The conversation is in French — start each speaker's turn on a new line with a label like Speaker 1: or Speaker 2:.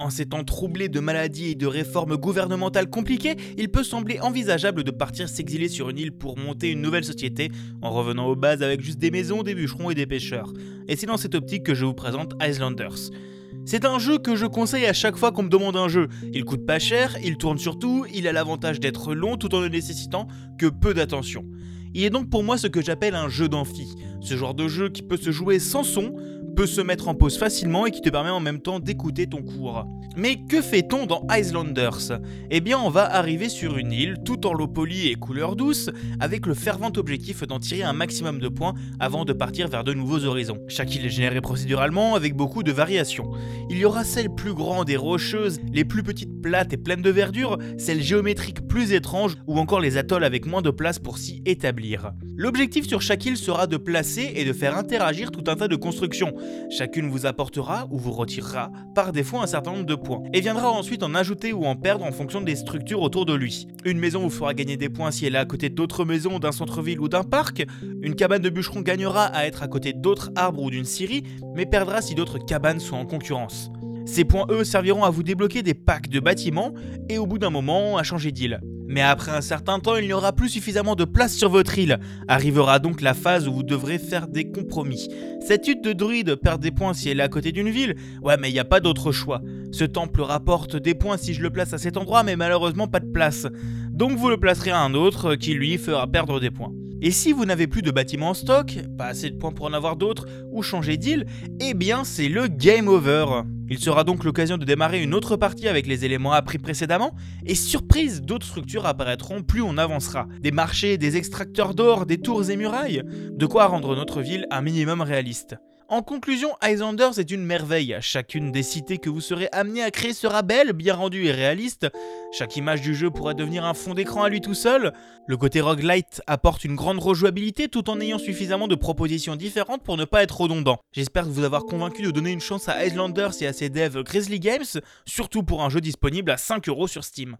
Speaker 1: En ces temps troublés de maladies et de réformes gouvernementales compliquées, il peut sembler envisageable de partir s'exiler sur une île pour monter une nouvelle société en revenant aux bases avec juste des maisons, des bûcherons et des pêcheurs. Et c'est dans cette optique que je vous présente Islanders. C'est un jeu que je conseille à chaque fois qu'on me demande un jeu. Il coûte pas cher, il tourne surtout, il a l'avantage d'être long tout en ne nécessitant que peu d'attention. Il est donc pour moi ce que j'appelle un jeu d'amphi, ce genre de jeu qui peut se jouer sans son, peut se mettre en pause facilement et qui te permet en même temps d'écouter ton cours. Mais que fait-on dans Islanders Eh bien, on va arriver sur une île, tout en l'eau polie et couleur douce, avec le fervent objectif d'en tirer un maximum de points avant de partir vers de nouveaux horizons. Chaque île est générée procéduralement avec beaucoup de variations. Il y aura celles plus grandes et rocheuses, les plus petites plates et pleines de verdure, celles géométriques plus étranges ou encore les atolls avec moins de place pour s'y établir. L'objectif sur chaque île sera de placer et de faire interagir tout un tas de constructions, Chacune vous apportera ou vous retirera par défaut un certain nombre de points, et viendra ensuite en ajouter ou en perdre en fonction des structures autour de lui. Une maison vous fera gagner des points si elle est à côté d'autres maisons, d'un centre-ville ou d'un parc, une cabane de bûcheron gagnera à être à côté d'autres arbres ou d'une scierie, mais perdra si d'autres cabanes sont en concurrence. Ces points, eux, serviront à vous débloquer des packs de bâtiments et au bout d'un moment à changer d'île. Mais après un certain temps, il n'y aura plus suffisamment de place sur votre île. Arrivera donc la phase où vous devrez faire des compromis. Cette hutte de druide perd des points si elle est à côté d'une ville. Ouais, mais il n'y a pas d'autre choix. Ce temple rapporte des points si je le place à cet endroit, mais malheureusement pas de place. Donc vous le placerez à un autre qui lui fera perdre des points. Et si vous n'avez plus de bâtiments en stock, pas assez de points pour en avoir d'autres, ou changer d'île, eh bien c'est le game over. Il sera donc l'occasion de démarrer une autre partie avec les éléments appris précédemment, et surprise, d'autres structures apparaîtront plus on avancera. Des marchés, des extracteurs d'or, des tours et murailles, de quoi rendre notre ville un minimum réaliste? En conclusion, Islanders est une merveille. Chacune des cités que vous serez amené à créer sera belle, bien rendue et réaliste. Chaque image du jeu pourrait devenir un fond d'écran à lui tout seul. Le côté roguelite apporte une grande rejouabilité tout en ayant suffisamment de propositions différentes pour ne pas être redondant. J'espère vous avoir convaincu de donner une chance à Islanders et à ses devs Grizzly Games, surtout pour un jeu disponible à 5€ sur Steam.